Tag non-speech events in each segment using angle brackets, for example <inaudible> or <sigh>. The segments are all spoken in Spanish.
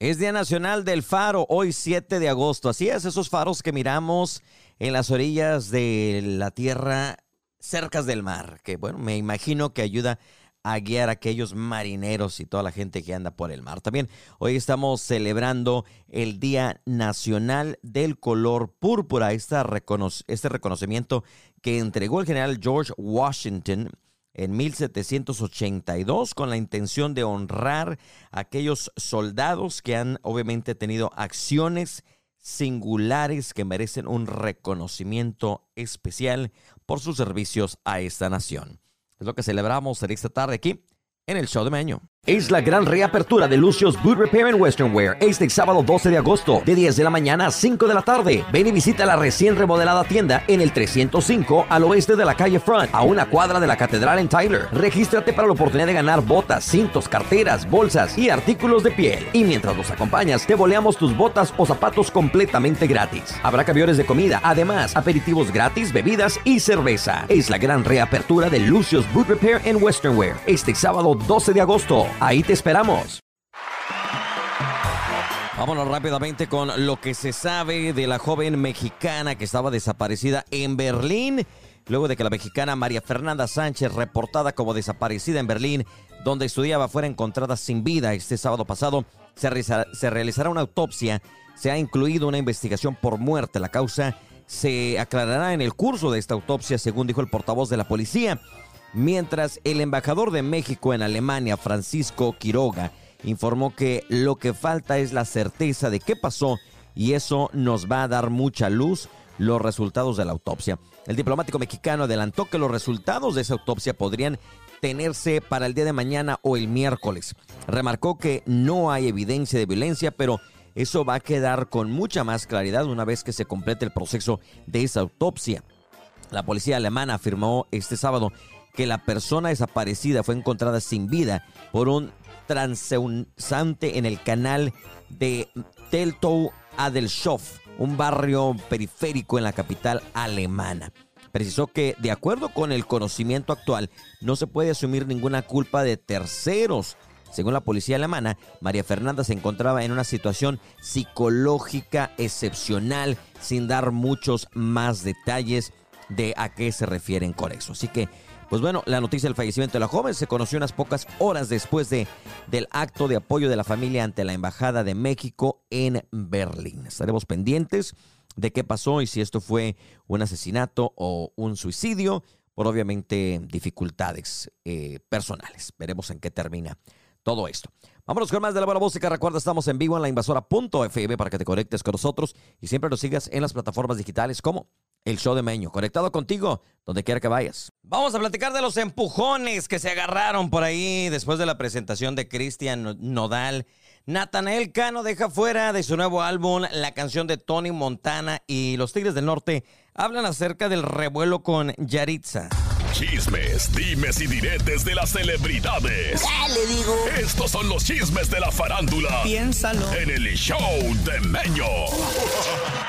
Es Día Nacional del Faro, hoy 7 de agosto. Así es, esos faros que miramos en las orillas de la tierra, cercas del mar, que bueno, me imagino que ayuda a guiar a aquellos marineros y toda la gente que anda por el mar. También hoy estamos celebrando el Día Nacional del Color Púrpura, este reconocimiento que entregó el general George Washington en 1782 con la intención de honrar a aquellos soldados que han obviamente tenido acciones singulares que merecen un reconocimiento especial por sus servicios a esta nación. Es lo que celebramos en esta tarde aquí en el show de Meño. Es la gran reapertura de Lucio's Boot Repair and Western Wear este sábado 12 de agosto de 10 de la mañana a 5 de la tarde. Ven y visita la recién remodelada tienda en el 305 al oeste de la calle Front, a una cuadra de la catedral en Tyler. Regístrate para la oportunidad de ganar botas, cintos, carteras, bolsas y artículos de piel. Y mientras nos acompañas, te boleamos tus botas o zapatos completamente gratis. Habrá camiones de comida, además aperitivos gratis, bebidas y cerveza. Es la gran reapertura de Lucio's Boot Repair and Western Wear este sábado 12 de agosto. Ahí te esperamos. Vámonos rápidamente con lo que se sabe de la joven mexicana que estaba desaparecida en Berlín. Luego de que la mexicana María Fernanda Sánchez, reportada como desaparecida en Berlín, donde estudiaba, fuera encontrada sin vida este sábado pasado, se, se realizará una autopsia. Se ha incluido una investigación por muerte. La causa se aclarará en el curso de esta autopsia, según dijo el portavoz de la policía mientras el embajador de México en Alemania, Francisco Quiroga, informó que lo que falta es la certeza de qué pasó y eso nos va a dar mucha luz los resultados de la autopsia. El diplomático mexicano adelantó que los resultados de esa autopsia podrían tenerse para el día de mañana o el miércoles. Remarcó que no hay evidencia de violencia, pero eso va a quedar con mucha más claridad una vez que se complete el proceso de esa autopsia. La policía alemana afirmó este sábado que la persona desaparecida fue encontrada sin vida por un transeunzante en el canal de Teltow Adelshof, un barrio periférico en la capital alemana. Precisó que, de acuerdo con el conocimiento actual, no se puede asumir ninguna culpa de terceros. Según la policía alemana, María Fernanda se encontraba en una situación psicológica excepcional, sin dar muchos más detalles de a qué se refieren con eso. Así que pues bueno, la noticia del fallecimiento de la joven se conoció unas pocas horas después de, del acto de apoyo de la familia ante la Embajada de México en Berlín. Estaremos pendientes de qué pasó y si esto fue un asesinato o un suicidio, por obviamente dificultades eh, personales. Veremos en qué termina todo esto. Vámonos con más de la buena música. Recuerda, estamos en vivo en la invasora.fm para que te conectes con nosotros y siempre nos sigas en las plataformas digitales como el show de Meño, conectado contigo donde quiera que vayas. Vamos a platicar de los empujones que se agarraron por ahí después de la presentación de Cristian Nodal. Natanael Cano deja fuera de su nuevo álbum la canción de Tony Montana y los Tigres del Norte hablan acerca del revuelo con Yaritza. Chismes, dimes y diretes de las celebridades. le digo? Estos son los chismes de la farándula. Piénsalo. En el show de Meño. <laughs>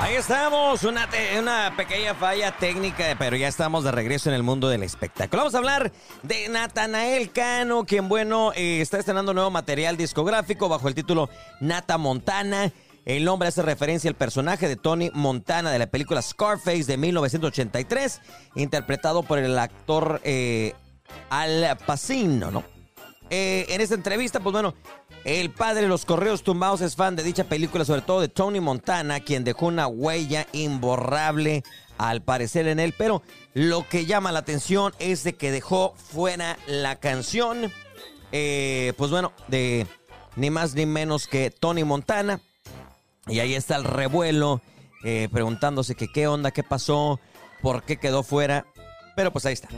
Ahí estamos, una, una pequeña falla técnica, pero ya estamos de regreso en el mundo del espectáculo. Vamos a hablar de Natanael Cano, quien, bueno, eh, está estrenando nuevo material discográfico bajo el título Nata Montana. El nombre hace referencia al personaje de Tony Montana de la película Scarface de 1983, interpretado por el actor eh, Al Pacino, ¿no? Eh, en esta entrevista, pues bueno, el padre de los correos tumbados es fan de dicha película, sobre todo de Tony Montana, quien dejó una huella imborrable al parecer en él, pero lo que llama la atención es de que dejó fuera la canción, eh, pues bueno, de ni más ni menos que Tony Montana. Y ahí está el revuelo, eh, preguntándose que qué onda, qué pasó, por qué quedó fuera. Pero pues ahí está.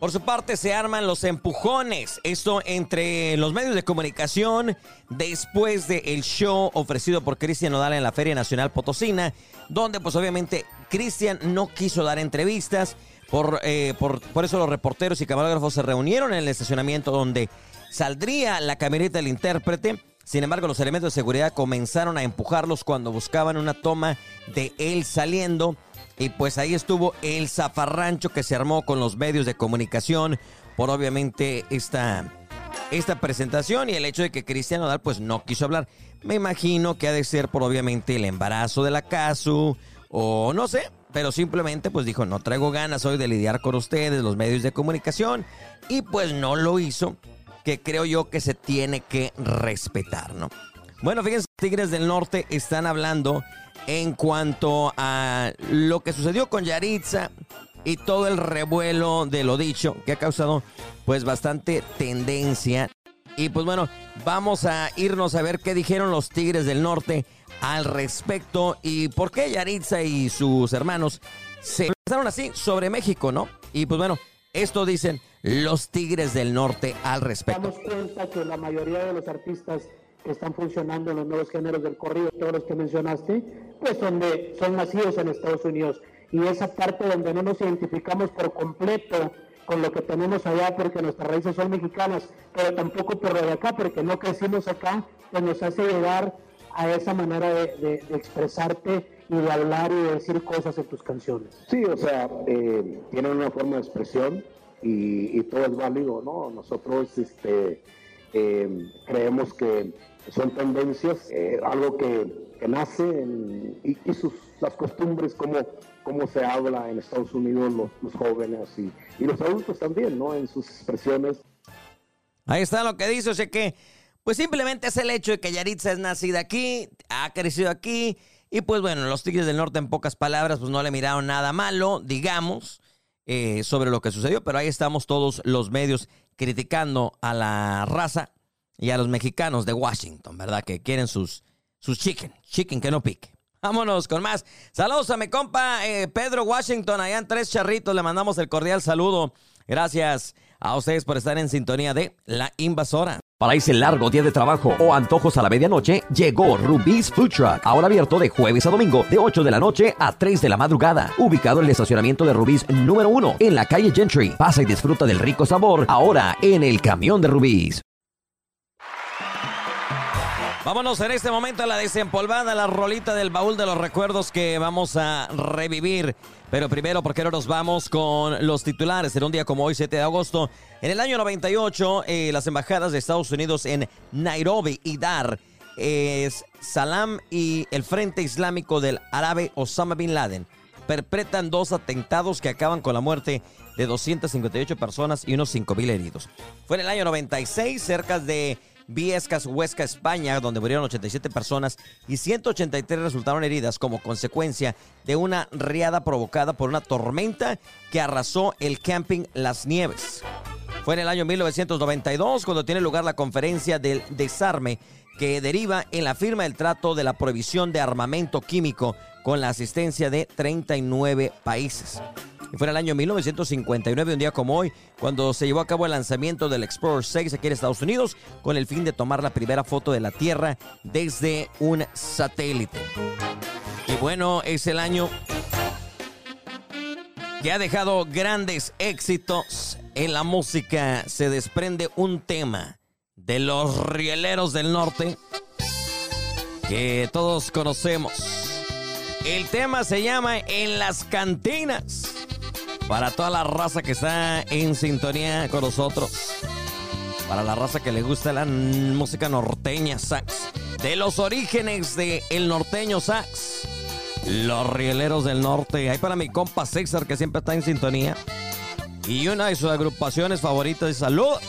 Por su parte, se arman los empujones. Esto entre los medios de comunicación después del show ofrecido por Cristian Nodal en la Feria Nacional Potosina, donde pues obviamente Cristian no quiso dar entrevistas. Por, eh, por, por eso los reporteros y camarógrafos se reunieron en el estacionamiento donde saldría la camioneta del intérprete sin embargo, los elementos de seguridad comenzaron a empujarlos cuando buscaban una toma de él saliendo. Y pues ahí estuvo el zafarrancho que se armó con los medios de comunicación por obviamente esta esta presentación y el hecho de que Cristian Nodal pues no quiso hablar. Me imagino que ha de ser por obviamente el embarazo de la Casu o no sé, pero simplemente pues dijo, no traigo ganas hoy de lidiar con ustedes, los medios de comunicación, y pues no lo hizo, que creo yo que se tiene que respetar, ¿no? Bueno, fíjense, Tigres del Norte están hablando en cuanto a lo que sucedió con Yaritza y todo el revuelo de lo dicho, que ha causado pues bastante tendencia. Y pues bueno, vamos a irnos a ver qué dijeron los Tigres del Norte al respecto y por qué Yaritza y sus hermanos se expresaron así sobre México, ¿no? Y pues bueno, esto dicen los Tigres del Norte al respecto. Damos cuenta que la mayoría de los artistas están funcionando en los nuevos géneros del corrido, todos los que mencionaste, pues son, de, son nacidos en Estados Unidos. Y esa parte donde no nos identificamos por completo con lo que tenemos allá, porque nuestras raíces son mexicanas, pero tampoco por lo de acá, porque no crecimos acá, pues nos hace llegar a esa manera de, expresarte y de hablar y de decir cosas en tus canciones. Sí, o sea, eh, tienen una forma de expresión y, todo es válido, ¿no? Nosotros este, eh, creemos que son tendencias, eh, algo que, nace y, sus, las costumbres, como cómo se habla en Estados Unidos los, jóvenes y, y, los adultos también, ¿no? En sus expresiones. Ahí está lo que dice, o sea que pues simplemente es el hecho de que Yaritza es nacida aquí, ha crecido aquí, y pues bueno, los Tigres del Norte en pocas palabras pues no le miraron nada malo, digamos, eh, sobre lo que sucedió, pero ahí estamos todos los medios criticando a la raza y a los mexicanos de Washington, ¿verdad? Que quieren sus, sus chicken, chicken que no pique. Vámonos con más. Saludos a mi compa eh, Pedro Washington, allá en Tres Charritos, le mandamos el cordial saludo. Gracias a ustedes por estar en sintonía de La Invasora. Para ese largo día de trabajo o antojos a la medianoche, llegó Rubí's Food Truck. Ahora abierto de jueves a domingo, de 8 de la noche a 3 de la madrugada. Ubicado en el estacionamiento de Rubí's número 1, en la calle Gentry. Pasa y disfruta del rico sabor, ahora en el camión de Rubí's. Vámonos en este momento a la desempolvada, la rolita del baúl de los recuerdos que vamos a revivir. Pero primero, ¿por qué no nos vamos con los titulares? En un día como hoy, 7 de agosto, en el año 98, eh, las embajadas de Estados Unidos en Nairobi y Dar, es Salam y el Frente Islámico del Árabe Osama Bin Laden perpetran dos atentados que acaban con la muerte de 258 personas y unos 5.000 heridos. Fue en el año 96, cerca de Viescas, Huesca, España, donde murieron 87 personas y 183 resultaron heridas como consecuencia de una riada provocada por una tormenta que arrasó el camping Las Nieves. Fue en el año 1992 cuando tiene lugar la conferencia del desarme que deriva en la firma del trato de la prohibición de armamento químico con la asistencia de 39 países. Y fue en el año 1959, un día como hoy, cuando se llevó a cabo el lanzamiento del Explorer 6 aquí en Estados Unidos, con el fin de tomar la primera foto de la Tierra desde un satélite. Y bueno, es el año que ha dejado grandes éxitos en la música. Se desprende un tema de los rieleros del norte que todos conocemos. El tema se llama En las cantinas. Para toda la raza que está en sintonía con nosotros. Para la raza que le gusta la música norteña sax. De los orígenes de el norteño sax. Los rieleros del norte. Ahí para mi compa César que siempre está en sintonía. Y una de sus agrupaciones favoritas. Saludos.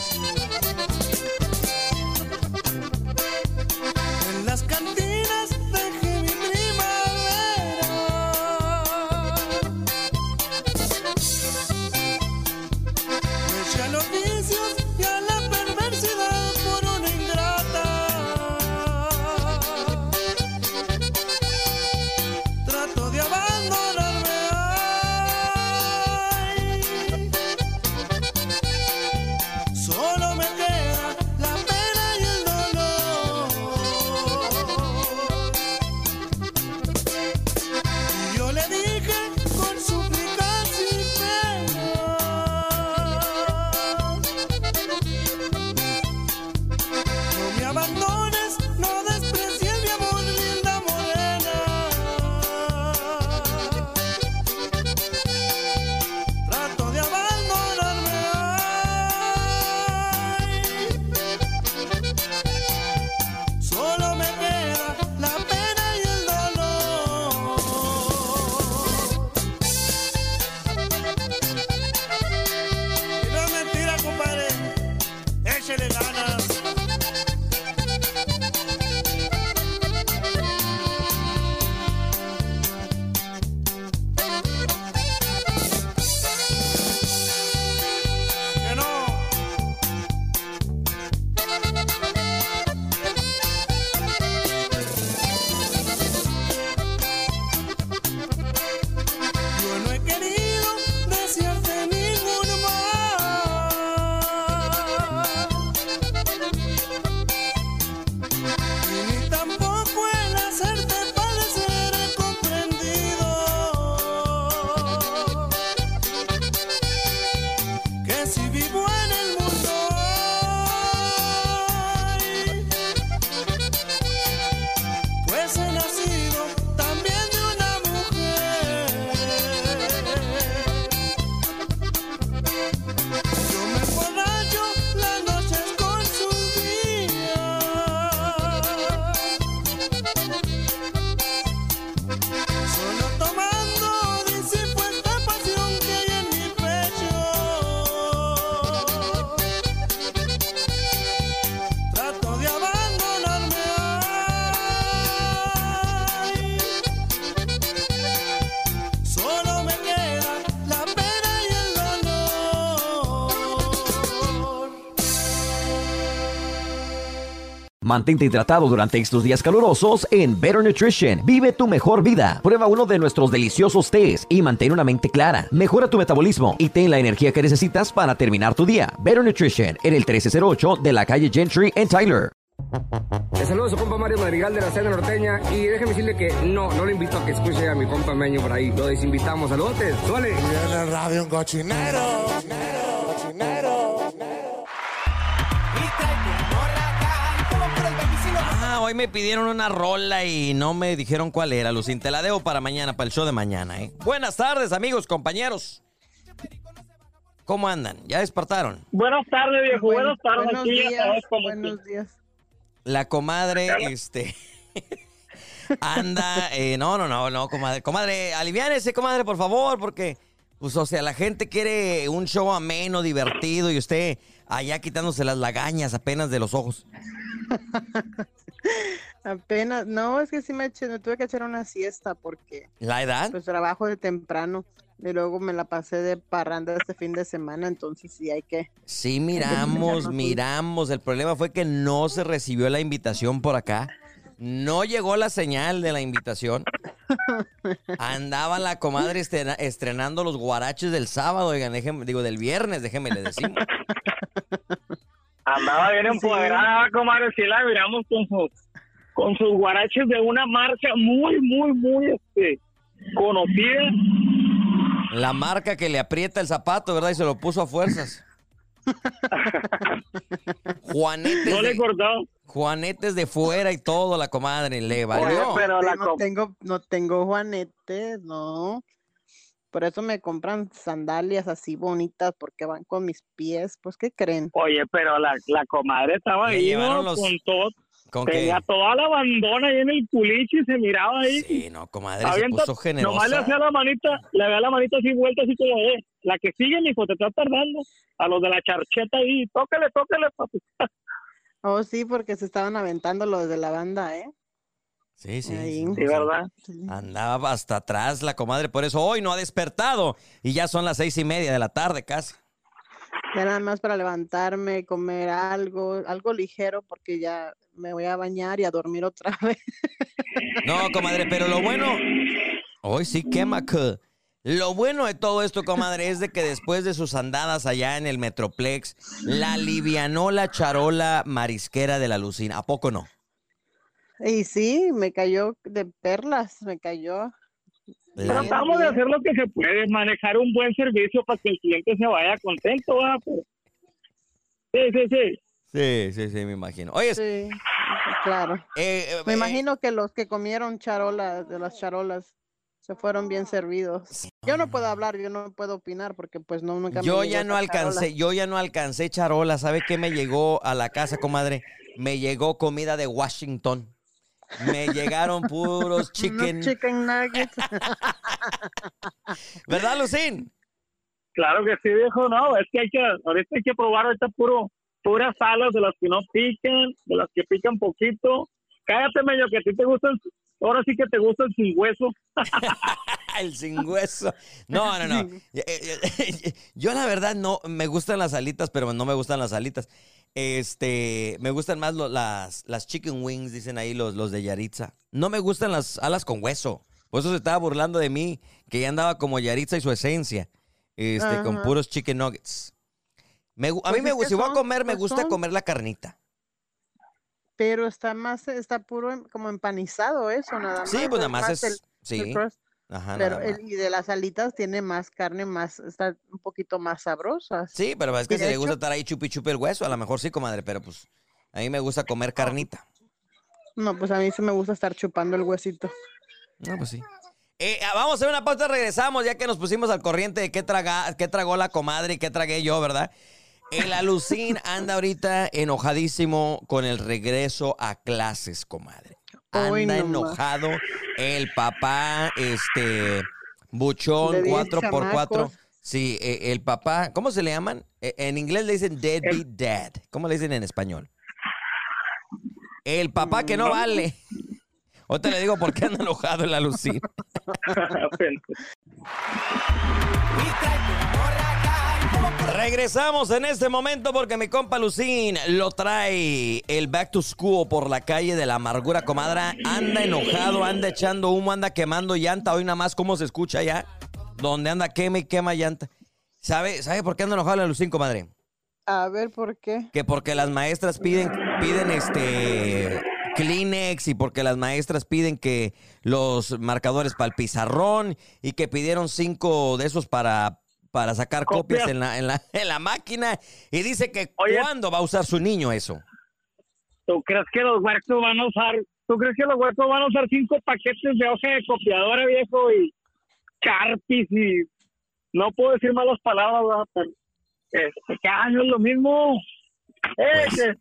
Mantente hidratado durante estos días calurosos en Better Nutrition. Vive tu mejor vida. Prueba uno de nuestros deliciosos tés y mantén una mente clara. Mejora tu metabolismo y ten la energía que necesitas para terminar tu día. Better Nutrition en el 1308 de la calle Gentry en Tyler. Le saludo a su compa Mario Madrigal de la Cena Norteña y déjeme decirle que no, no le invito a que escuche a mi compa Meño por ahí. Lo desinvitamos. Saludos, suele. Viene el radio un cochinero. cochinero. Ah, hoy me pidieron una rola y no me dijeron cuál era, Lucín. Te la debo para mañana, para el show de mañana, ¿eh? Buenas tardes, amigos, compañeros. ¿Cómo andan? ¿Ya despertaron? Buenas tardes, viejo. Buenas tardes. Buenos días, buenos días. La comadre, este. <laughs> anda. eh, no, no, no, no, comadre. Comadre, aliviánese, comadre, por favor, porque. Pues, o sea, la gente quiere un show ameno, divertido, y usted allá quitándose las lagañas apenas de los ojos. <laughs> Apenas, no, es que sí me, eché- me tuve que echar una siesta porque ¿La edad? pues trabajo de temprano y luego me la pasé de parranda este fin de semana, entonces sí hay que... Sí, <laughs> miramos, miramos. El problema fue que no se recibió la invitación por acá. No llegó la señal de la invitación. Andaba la comadre estrena- estrenando los guaraches del sábado, oigan, déjeme- digo, del viernes, déjeme le decimos. <laughs> Andaba bien empoderada, comadre. Sí, la miramos con sus, con sus guaraches de una marca muy, muy, muy este, conocida. La marca que le aprieta el zapato, ¿verdad? Y se lo puso a fuerzas. <laughs> Juanetes, No le cortó. Juanetes de fuera y todo, la comadre, le valió. pero la no com- tengo, no tengo juanetes, no. Por eso me compran sandalias así bonitas porque van con mis pies, pues ¿qué creen? Oye, pero la, la comadre estaba Le ahí, llevaron ¿no? los- Con todo. ¿Con qué? Tenía toda la bandona ahí en el culichi y se miraba ahí. Sí, no, comadre, se Avienta- puso Nomás le generosa. hacía la manita, le veía la manita así vuelta, así como, eh, la que sigue, mijo, te está tardando. A los de la charcheta ahí, tócale, tócale, papi. Oh, sí, porque se estaban aventando los de la banda, ¿eh? Sí, sí. Ahí. sí. ¿verdad? Andaba hasta atrás la comadre, por eso hoy no ha despertado. Y ya son las seis y media de la tarde casi. Ya nada más para levantarme, comer algo, algo ligero porque ya me voy a bañar y a dormir otra <laughs> vez. No, comadre, pero lo bueno. Hoy sí quema que. Lo bueno de todo esto, comadre, es de que después de sus andadas allá en el Metroplex, la alivianó la charola marisquera de la Lucina. ¿A poco no? Y sí, me cayó de perlas, me cayó. Bien, Tratamos de hacer lo que se puede, manejar un buen servicio para que el cliente se vaya contento, Sí, sí, sí. Sí, sí, sí, me imagino. Oye, Sí, claro. eh, eh, Me eh, imagino que los que comieron charolas, de las charolas, se fueron bien servidos. Yo no puedo hablar, yo no puedo opinar porque pues no nunca me Yo ya no alcancé, charola. yo ya no alcancé charola. ¿Sabe qué me llegó a la casa, comadre? Me llegó comida de Washington. Me llegaron puros <laughs> chicken. chicken nuggets. <laughs> ¿Verdad, Lucín? Claro que sí, viejo, no, es que hay que, ahorita hay que probar ahorita puro, puras salas de las que no pican, de las que pican poquito. Cállate, medio que a ti te gustan, ahora sí que te gustan sin hueso. <laughs> <laughs> El sin hueso. <laughs> No, no, no. Eh, eh, <laughs> Yo la verdad no, me gustan las alitas, pero no me gustan las alitas. Este, me gustan más lo- las, las chicken wings, dicen ahí los, los de Yaritza. No me gustan las alas con hueso. Por eso se estaba burlando de mí, que ya andaba como Yaritza y su esencia, este, con puros chicken nuggets. Me a Pues mí me es gusta, si voy a comer, me pues gusta son- comer la carnita. Pero está más, está puro como empanizado eso, nada más. Sí, pues nada más es, el sí. Ajá, Pero el, y de las alitas tiene más carne, más, está un poquito más sabrosas. Sí, pero es que si de le gusta hecho- estar ahí chupi chupi el hueso, a lo mejor sí, comadre, pero pues a mí me gusta comer carnita. No, pues a mí sí me gusta estar chupando el huesito. No, pues sí. Eh, ah, vamos a hacer una pausa, regresamos, ya que nos pusimos al corriente de qué, traga, qué tragó la comadre y qué tragué yo, ¿verdad? El alucín anda ahorita enojadísimo con el regreso a clases, comadre. Hoy Anda nomás. enojado el papá, este, buchón De diez 4x4. chamacos. Sí, eh, el papá, ¿cómo se le llaman? Eh, en inglés le dicen deadbeat dad. ¿Cómo le dicen en español? El papá que no vale. <laughs> Ahorita le digo por qué anda enojado el alucín. <laughs> <laughs> Regresamos en este momento porque mi compa Lucín lo trae el back to school por la calle de la amargura, comadra. Anda enojado, anda echando humo, anda quemando llanta. Hoy nada más cómo se escucha ya. Donde anda quema y quema llanta. ¿Sabe, ¿Sabe por qué anda enojado la Lucín, comadre? A ver, ¿por qué? Que porque las maestras piden, piden este Kleenex y porque las maestras piden que los marcadores para el pizarrón y que pidieron cinco de esos para, para sacar copias, Copias. en, la, en, la, <laughs> en la máquina y dice que Oye. cuándo va a usar su niño eso. ¿Tú crees que los huercos van a usar, tú crees que los huercos van a usar cinco paquetes de hoja de copiadora, viejo, y Sharpies y no puedo decir malas palabras, ¿verdad? pero este, cada año es lo mismo. Eh, que-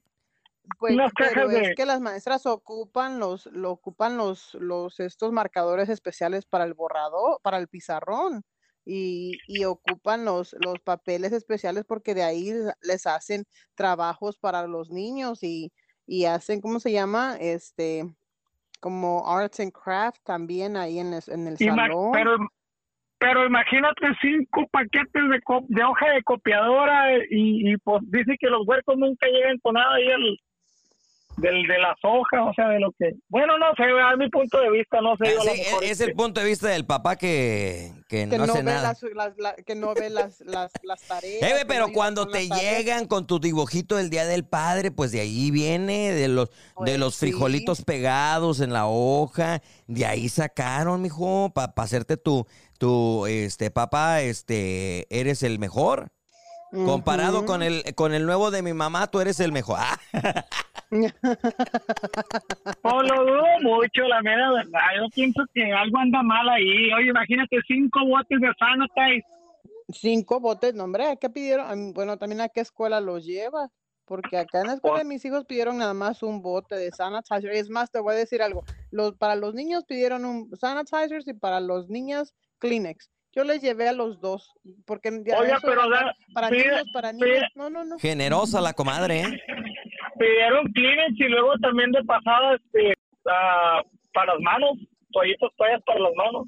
Pues, Unas pero de- es que las maestras ocupan los, lo ocupan los, los estos marcadores especiales para el borrador, para el pizarrón. Y, y ocupan los, los papeles especiales porque de ahí les- hacen trabajos para los niños y, y hacen, ¿cómo se llama? Este, como arts and craft también ahí en el, en el salón. pero, pero imagínate cinco paquetes de, de hoja de copiadora y, y pues dice que los huercos nunca llegan con nada ahí el, del, de las hojas, o sea, de lo que... Bueno, no sé, a mi punto de vista, no sé. yo Ah, Sí, mejor, es el este, punto de vista del papá que, que que no no hace ve nada. las, las- la- que no ve las, las, las tareas. Eh, no pero cuando te llegan con tu dibujito del Día del Padre, pues de ahí viene, de los, de Pues los sí. frijolitos pegados en la hoja, de ahí sacaron, mijo, para hacerte tu, tu, este, papá, este, eres el mejor. Comparado con el, con el nuevo de mi mamá, tú eres el mejor. <laughs> Ah, <laughs> Oh, lo dudo mucho, la mera verdad. Yo pienso que algo anda mal ahí. Oye, imagínate cinco botes de Sanitize. Cinco botes, no, hombre, ¿a qué pidieron? Bueno, también a qué escuela los lleva, porque acá en la escuela de mis hijos pidieron nada más un bote de sanitizer. Es más, te voy a decir algo, los, para los niños pidieron un sanitizers y para los niños Kleenex. Yo les llevé a los dos, porque ya Oiga, pero era da- para pide- niños, para pide- niños, no, no, no. generosa la comadre, ¿eh? Pidieron Kleenex y luego también de pasada este, ah, para las manos. Toallitas, toallas para las manos.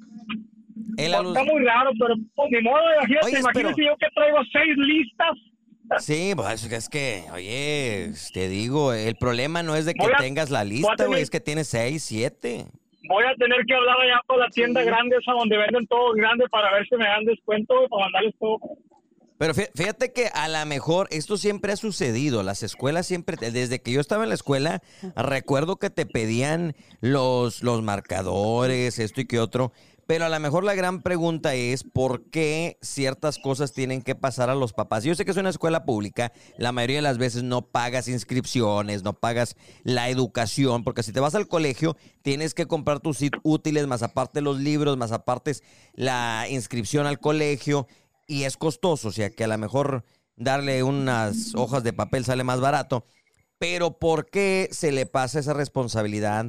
El está muy raro, pero pues, ni modo. Imagínate, Oye, imagínate pero- yo que traigo seis listas. Sí, pues es que, oye, te digo, el problema no es de que a- tengas la lista, güey, tener- es que tienes seis, siete. Voy a tener que hablar allá por la tienda Sí. grande esa donde venden todo grande para ver si me dan descuento para mandarles todo. Pero fí- fíjate que a lo mejor esto siempre ha sucedido. Las escuelas siempre, desde que yo estaba en la escuela, recuerdo que te pedían los, los marcadores, esto y que otro. Pero a lo mejor la gran pregunta es por qué ciertas cosas tienen que pasar a los papás. Yo sé que es una escuela pública, la mayoría de las veces no pagas inscripciones, no pagas la educación, porque si te vas al colegio tienes que comprar tus útiles, más aparte los libros, más aparte la inscripción al colegio y es costoso, o sea que a lo mejor darle unas hojas de papel sale más barato. Pero ¿por qué se le pasa esa responsabilidad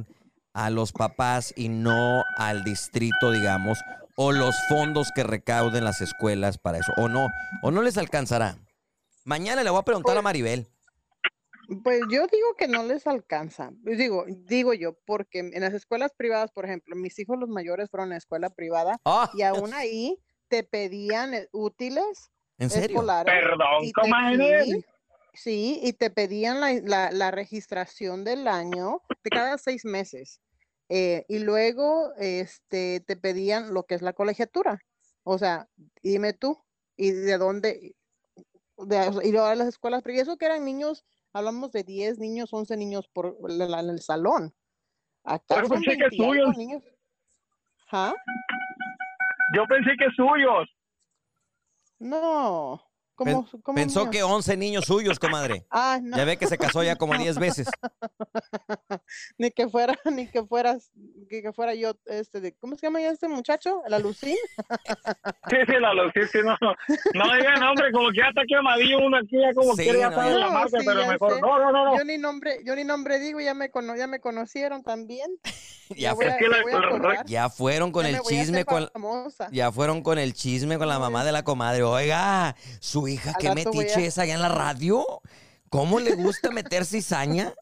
a los papás y no al distrito, digamos, o los fondos que recauden las escuelas para eso? ¿O no? ¿O no les alcanzará? Mañana le voy a preguntar a Maribel. Pues yo digo que no les alcanza. Pues Digo, digo yo, porque en las escuelas privadas, por ejemplo, mis hijos los mayores fueron a escuela privada Ah, y aún ahí te pedían eh, útiles ¿En serio? escolares. Perdón, y te- comadre. sí, sí, y te pedían la, la- la registración del año de cada seis meses. Eh, y luego este, te pedían lo que es la colegiatura. O sea, dime tú, ¿y de dónde? De, y ahora las escuelas, pero eso que eran niños, hablamos de 10 niños, 11 niños por la- la- en el salón. Acá Pero son pensé que 20 y algo suyos. niños. ¿Ah? Yo pensé que suyos. No. Pen- ¿Cómo, cómo Pensó que 11 niños suyos, comadre. <laughs> Ah, no. Ya ve que se casó ya como <laughs> 10 veces. <laughs> ni que fuera, ni que fueras, que, que fuera yo, este, de, ¿cómo se llama ya este muchacho? ¿La Lucín? Sí, sí, la luz, sí, no, no, no digan nombre, como que ya está quemadillo uno aquí, ya como Sí, quiere, ya no, sabe la No, marca, sí, pero ya mejor, sé. no, no, no. Yo ni nombre, yo ni nombre digo, ya me cono, ya me conocieron también. Ya, fue- a, que la- fueron con ya el chisme con... famosa. Ya fueron con el chisme con la mamá de la comadre. Oiga, su hija, Al qué metiche a- es allá en la radio. ¿Cómo le gusta meter cizaña?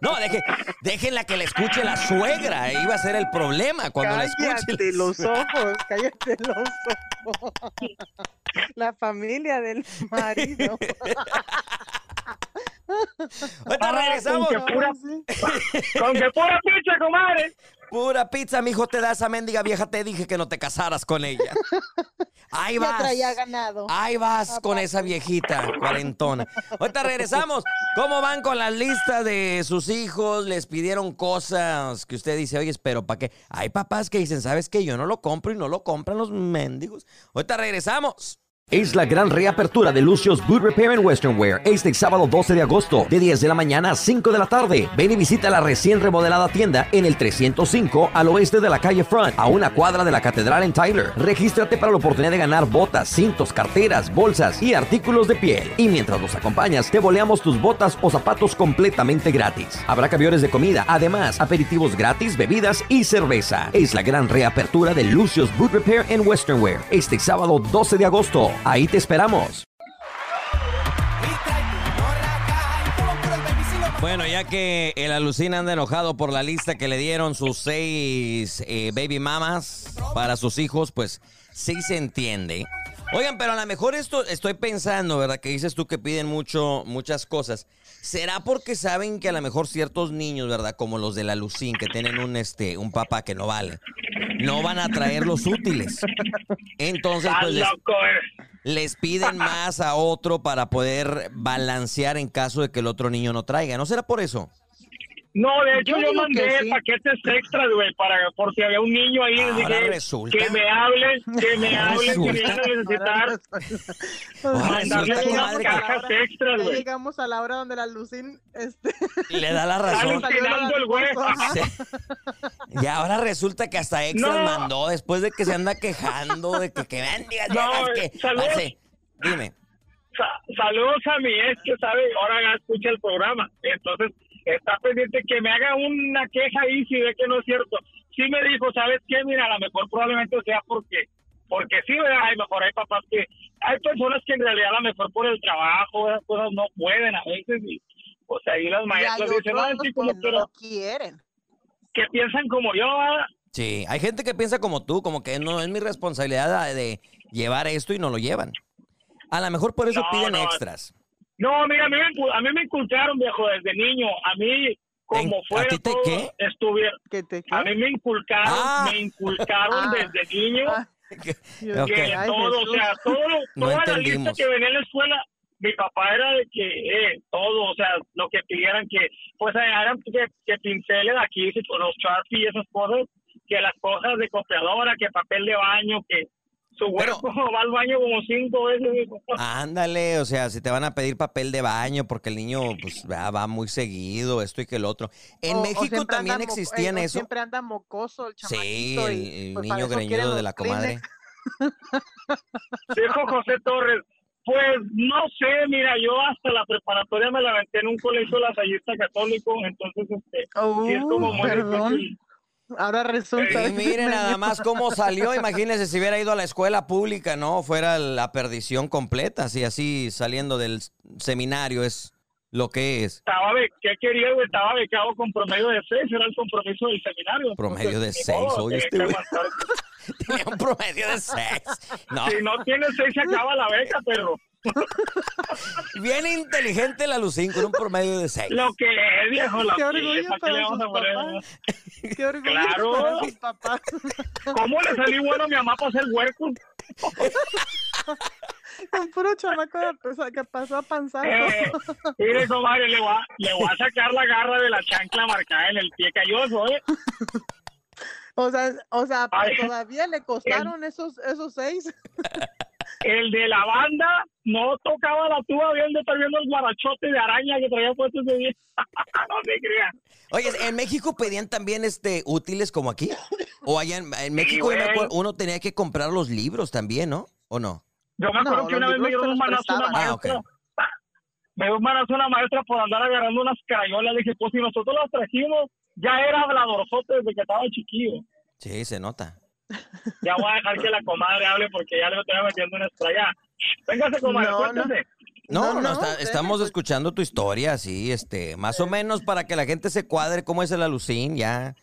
No, deje, déjenla que le escuche la suegra. Iba a ser el problema cuando la escuche. Cállate los ojos, cállate los ojos. La familia del marido. <laughs> Ahorita Ah, regresamos. Con que pura, con que pura pizza, comadre. Pura pizza, mijo, te da esa mendiga vieja. Te dije que no te casaras con ella. Ahí Ya vas. traía ganado. Ahí vas con esa viejita cuarentona. Ahorita regresamos. ¿Cómo van con las listas de sus hijos? ¿Les pidieron cosas que usted dice, oye, pero para qué? Hay papás que dicen, ¿sabes qué? Yo no lo compro y no lo compran los mendigos. Ahorita regresamos. Es la gran reapertura de Lucio's Boot Repair and Western Wear este sábado 12 de agosto de 10 de la mañana a 5 de la tarde. Ven y visita la recién remodelada tienda en el 305 al oeste de la calle Front, a una cuadra de la catedral en Tyler. Regístrate para la oportunidad de ganar botas, cintos, carteras, bolsas y artículos de piel. Y mientras nos acompañas, te boleamos tus botas o zapatos completamente gratis. Habrá camiones de comida, además aperitivos gratis, bebidas y cerveza. Es la gran reapertura de Lucio's Boot Repair and Western Wear este sábado 12 de agosto. Ahí te esperamos. Bueno, ya que el alucina anda enojado por la lista que le dieron sus seis eh, baby mamas para sus hijos, pues sí se entiende. Oigan, pero a lo mejor esto estoy pensando, ¿verdad? Que dices tú que piden mucho, muchas cosas. ¿Será porque saben que a lo mejor ciertos niños, ¿verdad? Como los de la Lucín, que tienen un este, un papá que no vale, no van a traer los útiles. Entonces, pues les, eh. Les piden <laughs> más a otro para poder balancear en caso de que el otro niño no traiga. ¿No será por eso? No, de hecho Yo yo, mandé que sí. paquetes extras, güey, para por si había un niño ahí. Ahora dije, resulta. que me hablen, que me Ahora hablen, que vienen a necesitar. Ahora mandarle unas cajas extras, Ya güey. llegamos a la hora donde la Lucín este, Le da la <laughs> Está razón. alucinando el güey. Sí. Y ahora resulta que hasta extras No. mandó después de que se anda quejando de que, que bendigas No, que saludos. Dime. Sa- saludos a mi ex que sabe, ahora ya escucha el programa. Entonces, está pendiente que me haga una queja ahí si ve que no es cierto. Sí me dijo, ¿sabes qué? Mira, a lo mejor probablemente sea porque, porque sí, ¿verdad? Hay mejor hay papás que, hay personas que en realidad a lo mejor por el trabajo, esas cosas no pueden a veces y pues ahí las maestras dicen, no, otros sí, como que quiero, no quieren. que piensan como yo, ¿verdad? Sí, hay gente que piensa como tú, como que no es mi responsabilidad de llevar esto y no lo llevan. A lo mejor por eso No, piden no. extras. No, mira, a mí, me a mí me inculcaron, viejo, desde niño. A mí, como ¿En- fue todo, te a mí me inculcaron, Ah. me inculcaron <laughs> Ah. desde niño Ah, que Ay, todo, o sea, todo, <laughs> No toda la lista que venía en la escuela, mi papá era de que eh, todo, o sea, lo que pidieran que, pues eran que, que pinceles aquí, los Sharpie y esas cosas, que las cosas de copiadora, que papel de baño, que su Pero- huerco <laughs> va al baño como cinco veces. Ándale, o sea, si te van a pedir papel de baño porque el niño pues va, va muy seguido, esto y que el otro. En o- México también existían eh, eso. Siempre anda mocoso el Sí, el, y, el pues, niño greñudo de la comadre. <laughs> Dijo José Torres, pues no sé, mira, yo hasta la preparatoria me la aventé en un colegio lasallista católico, entonces este, sí es como muy perdón. difícil. Ahora resulta. Y <laughs> mire nada más cómo salió. Imagínese si hubiera ido a la escuela pública, ¿no? Fuera la perdición completa. Si así saliendo del seminario es lo que es. Estaba be- ¿Qué quería, güey? Estaba becado con promedio de seis, era el compromiso del seminario. Promedio de Entonces, seis, ni modo, oye, tenía este güey. Tenía <laughs> un promedio de seis. No, Si no tienes seis, se acaba la beca, perro. <laughs> bien inteligente la Lucín con un promedio de seis. Lo que es, viejo, lo Qué orgullo es. ¿Para qué sus papás. Orgullo Claro. para sus papás. ¿Cómo le salí bueno a mi mamá para hacer huercos? <laughs> Un puro chamaco que pasó a panzazo. Eh, mire, comadre, le voy, a, le voy a sacar la garra de la chancla marcada en el pie calloso, ¿eh? O sea, o sea, Ay. todavía le costaron esos, esos seis. <laughs> El de la banda no tocaba la tuba, bien de estar viendo el guarachote de araña que traía puesto ese día. <laughs> no se crean. Oye, ¿en México pedían también este útiles como aquí? O allá en, en México uno tenía que comprar los libros también, ¿no? ¿O no? Yo me acuerdo No, que una vez me dieron un manazo una prestaban. Ah, maestra. Me dio un manazo una maestra por andar agarrando unas crayolas. Le dije, pues si nosotros las trajimos, ya era habladorzote desde que estaba chiquillo. Sí, se nota. Ya voy a dejar que la comadre hable porque ya le estoy metiendo una. Ya. Véngase, comadre, No, no. cuéntese. No, no, No, está- no, estamos deja- escuchando tu historia, sí, este, más o menos para que la gente se cuadre cómo es el alucín, ya.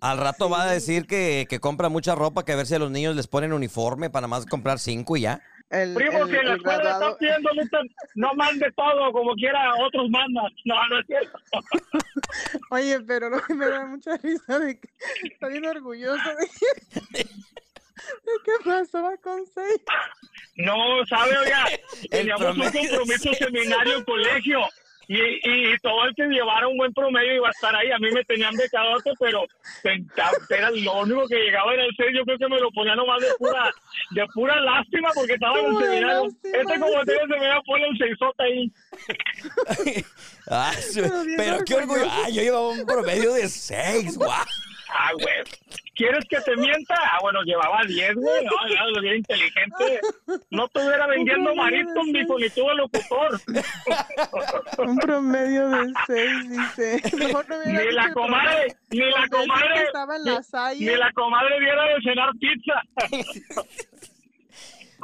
Al rato va a decir que, que compra mucha ropa, que a ver si a los niños les ponen uniforme para más comprar cinco y ya. El, Primo, el- si en la el escuela graduado- está pidiendo, no mande todo, como quiera, otros mandan. No, no es cierto. <laughs> Oye, pero lo que <laughs> me da mucha risa de que está bien orgulloso de que, <laughs> de que pasaba con seis. No, ¿sabe? Oiga, El teníamos un compromiso seminario en colegio. Y, y, y todo el que llevara un buen promedio iba a estar ahí. A mí me tenían becadote, pero era lo único que llegaba era el 6. Yo creo que me lo ponía nomás de pura, de pura lástima porque estaba en el seminario. Este como tiene se me iba a poner el seisota ahí. <laughs> Ah, Pero qué orgullo. Ah, yo llevaba un promedio de seis, guau. Ah, güey. ¿Quieres que te mienta? Ah, bueno, llevaba 10, güey. No, ya lo bien inteligente. No estuviera vendiendo seis. mijo, ni tuve locutor. Un promedio de seis, dice. Mejor no Ni la comadre, ni la comadre, Estaba en ni, ni la comadre viera de cenar pizza.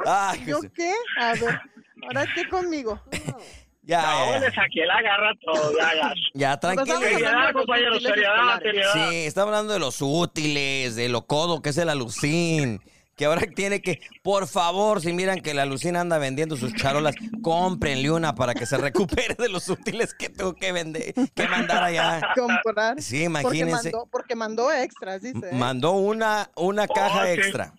Ay, ¿Yo qué? A ver, ahora qué conmigo. <laughs> ya, No, ya, saqué la garra ya, ya. Ya, tranquilo. Seriedad, compañero, seriedad. Sí, está hablando de los útiles, de lo codo que es el alucín. Que ahora <laughs> tiene que, por favor, si miran que el alucín anda vendiendo sus charolas, cómprenle una para que se recupere de los útiles que tuvo que vender, que mandar allá. Comprar. Sí, Porque imagínense. mandó, porque mandó extras, dice. ¿eh? Mandó una, una caja sí. extra.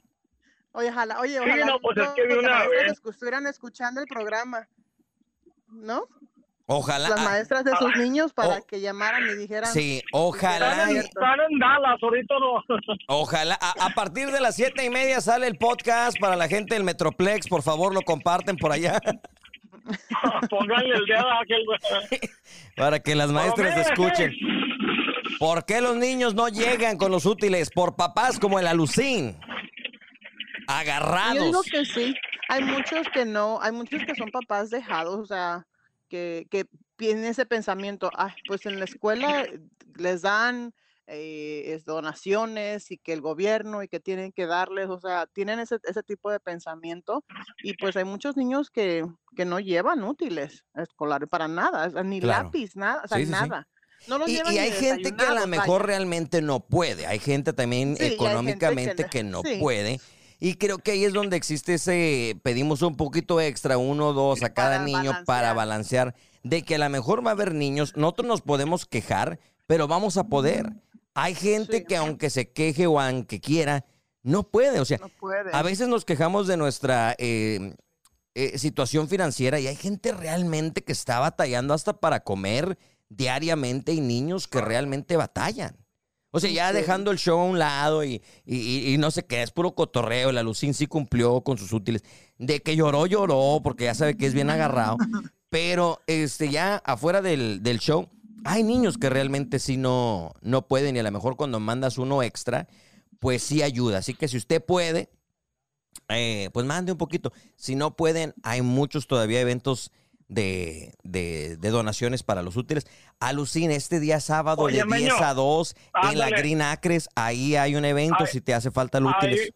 Oye, ojalá, oye, Sí, ojalá no, pues es que los una vez. estuvieran escuchando el programa, ¿no? Ojalá. Las ah, maestras de sus niños para oh. que llamaran y dijeran. Sí, ojalá. Están en, están en Dallas, ahorita no. <laughs> Ojalá. A, a partir de las siete y media sale el podcast para la gente del Metroplex. Por favor, lo comparten por allá <laughs> Pónganle el dedo a aquel <laughs> para que las maestras escuchen. ¿Por qué los niños no llegan con los útiles? Por papás como el alucín. Agarrados. Yo digo que sí. Hay muchos que no, hay muchos que son papás dejados, o sea, que, que tienen ese pensamiento, ah, pues en la escuela les dan eh, es donaciones y que el gobierno y que tienen que darles, o sea, tienen ese, ese tipo de pensamiento y pues hay muchos niños que, que no llevan útiles escolares para nada, o sea, ni Claro. lápiz, nada, o sea, Sí, sí, sí. nada. No los Y, y hay gente que a lo mejor vaya. realmente no puede. Hay gente también Sí, gente que económicamente no- que no sí. puede. Y creo que ahí es donde existe ese, pedimos un poquito extra, uno o dos a cada Para niño para balancear. de que a lo mejor va a haber niños, nosotros nos podemos quejar, pero vamos a poder. Hay gente Sí. que aunque se queje o aunque quiera, no puede. O sea, No puede. a veces nos quejamos de nuestra eh, eh, situación financiera y hay gente realmente que está batallando hasta para comer diariamente y niños que realmente batallan. O sea, ya dejando el show a un lado y, y- y- y no sé qué, es puro cotorreo. La Lucín sí cumplió con sus útiles. De que lloró, lloró, porque ya sabe que es bien agarrado. <laughs> Pero este, ya afuera del, del show, hay niños que realmente sí no, no pueden y a lo mejor cuando mandas uno extra, pues sí ayuda. Así que si usted puede, eh, pues mande un poquito. Si no pueden, hay muchos todavía eventos de, de- de donaciones para los útiles. Alucine, este día sábado Oye, de 10 Meño, a 2 en la. Green Acres, ahí hay un evento Ay, si te hace falta el útiles.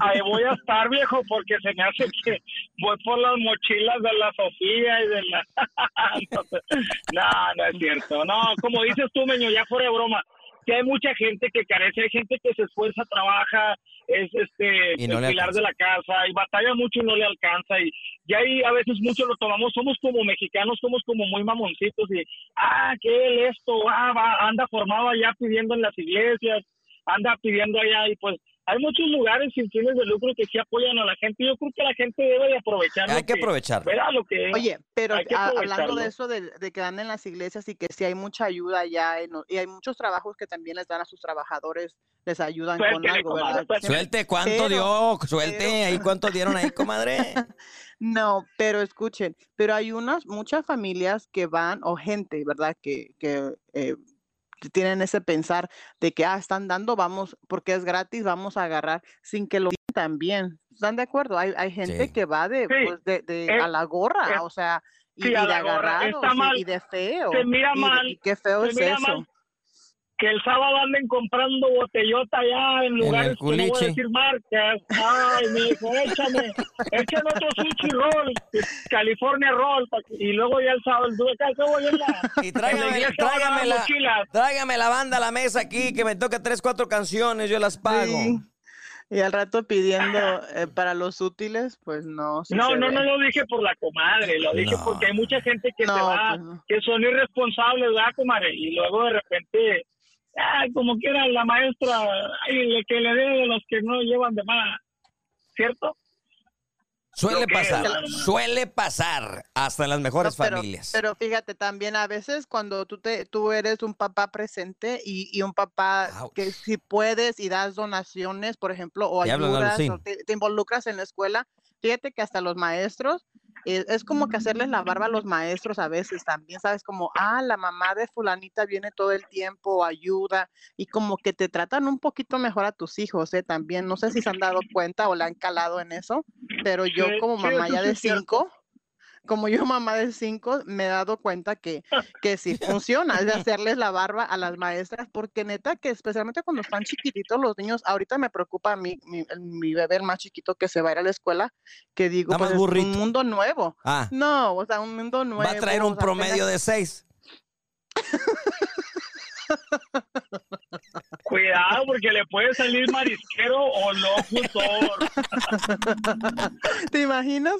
Ahí voy a <laughs> estar, viejo, porque se me hace que voy por las mochilas de la Sofía y de la... <laughs> no, no es cierto. No, como dices tú, Meño, ya fuera de broma, que hay mucha gente que carece, hay gente que se esfuerza, trabaja, es este Y no el pilar de la casa y batalla mucho y no le alcanza y, y ahí a veces muchos lo tomamos, somos como mexicanos, somos como muy mamoncitos y, ah, que él esto, ah, va, anda formado allá pidiendo en las iglesias, anda pidiendo allá y pues hay muchos lugares sin fines de lucro que sí apoyan a la gente. Yo creo que la gente debe de aprovechar. Hay lo que aprovechar. que, Oye, pero que a- hablando de eso de, de que dan en las iglesias y que sí hay mucha ayuda allá en y hay muchos trabajos que también les dan a sus trabajadores, les ayudan con algo, comadre, ¿verdad? Suelte, ¿cuánto Pero- dio? Suelte, pero- ahí cuánto dieron ahí, comadre. <laughs> No, pero escuchen, pero hay unas, muchas familias que van, o gente, ¿verdad? Que, que eh, que tienen ese pensar de que, ah, están dando, vamos, porque es gratis, vamos a agarrar sin que lo digan también. ¿Están de acuerdo? Hay, hay gente Sí. que va de, Sí, pues, de, de es- a la gorra, es- o sea, y, sí, y a de está y- de feo. se mira y, mal, y qué feo se es mira eso. mal. Que el sábado anden comprando botellota allá en lugares que no voy a decir marcas. Ay, me dijo, échame, échame otro sushi roll, California roll, y luego ya el sábado, tuve que hacer voy en la, Y en la tráigame, tráigame, la, tráigame banda a la mesa aquí, que me toca tres, cuatro canciones, yo las pago. Sí. Y al rato pidiendo eh, para los útiles, pues no. No, se no, no lo dije por la comadre, lo dije No. porque hay mucha gente que se No, va, pues no. que son irresponsables, ¿verdad, comadre? Y luego de repente, ay, como quiera la maestra, ay, le- que le dé de los que no llevan de más, ¿cierto? Suele que- pasar, suele pasar hasta en las mejores No, pero, familias. pero fíjate también a veces cuando tú te tú eres un papá presente y, y un papá Ouch. que si puedes y das donaciones, por ejemplo, o hablan, ayudas o te, te involucras en la escuela, fíjate que hasta los maestros eh, es como que hacerles la barba a los maestros a veces también, sabes, como, ah, la mamá de fulanita viene todo el tiempo, ayuda, y como que te tratan un poquito mejor a tus hijos, ¿eh? También, no sé si se han dado cuenta o le han calado en eso, pero yo como mamá ya de es cinco, como yo mamá de cinco, me he dado cuenta que, <laughs> que sí funciona, es de hacerles la barba a las maestras, porque neta que especialmente cuando están chiquititos los niños, ahorita me preocupa a mí, mi, mi bebé el más chiquito que se va a ir a la escuela, que digo, pues es un mundo nuevo. Ah, No, o sea, un mundo nuevo. va a traer un o sea, promedio apenas- de seis. <laughs> Cuidado porque le puede salir marisquero o locutor. ¿Te imaginas?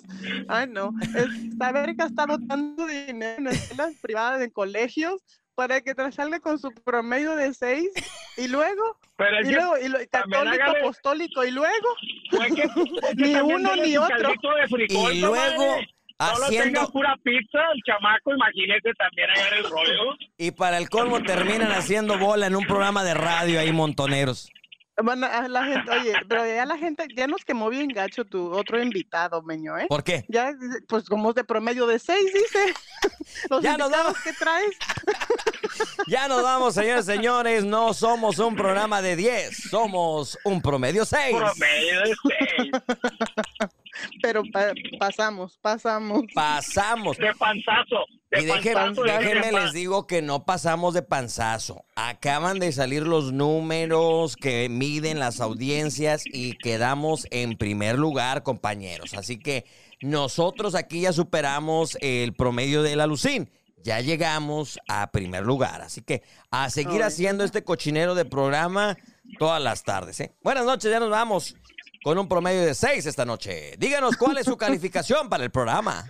Ay, no. Es haber gastado tanto dinero en escuelas privadas, en colegios, para que te salga con su promedio de seis y luego, Pero y luego, y lo- católico, hágale- apostólico, y luego, que, que <laughs> Ni uno ni otro. caldito de frijol, Y luego. Solo haciendo- tenga pura pizza, el chamaco, imagínese también agarra el rollo. Y para el colmo terminan haciendo bola en un programa de radio ahí montoneros. a- a la gente, oye, pero ya la gente, ya nos quemó bien gacho tu otro invitado, Meño, ¿eh? ¿Por qué? Ya, pues como es de promedio de seis, dice. Los <laughs> Ya nos invitados vamos. que traes. <laughs> Ya nos vamos, señores, señores. No somos un programa de 10, somos un promedio 6. Promedio de seis. <laughs> Pero pa- pasamos, pasamos. Pasamos. De panzazo. De Y panzazo, déjenme les digo que no pasamos de panzazo. Acaban de salir los números que miden las audiencias y quedamos en primer lugar, compañeros. Así que nosotros aquí ya superamos el promedio de la Lucín. Ya llegamos a primer lugar. Así que a seguir haciendo este cochinero de programa todas las tardes. ¿eh? Buenas noches, ya nos vamos con un promedio de 6 esta noche. Díganos cuál es su <laughs> calificación para el programa.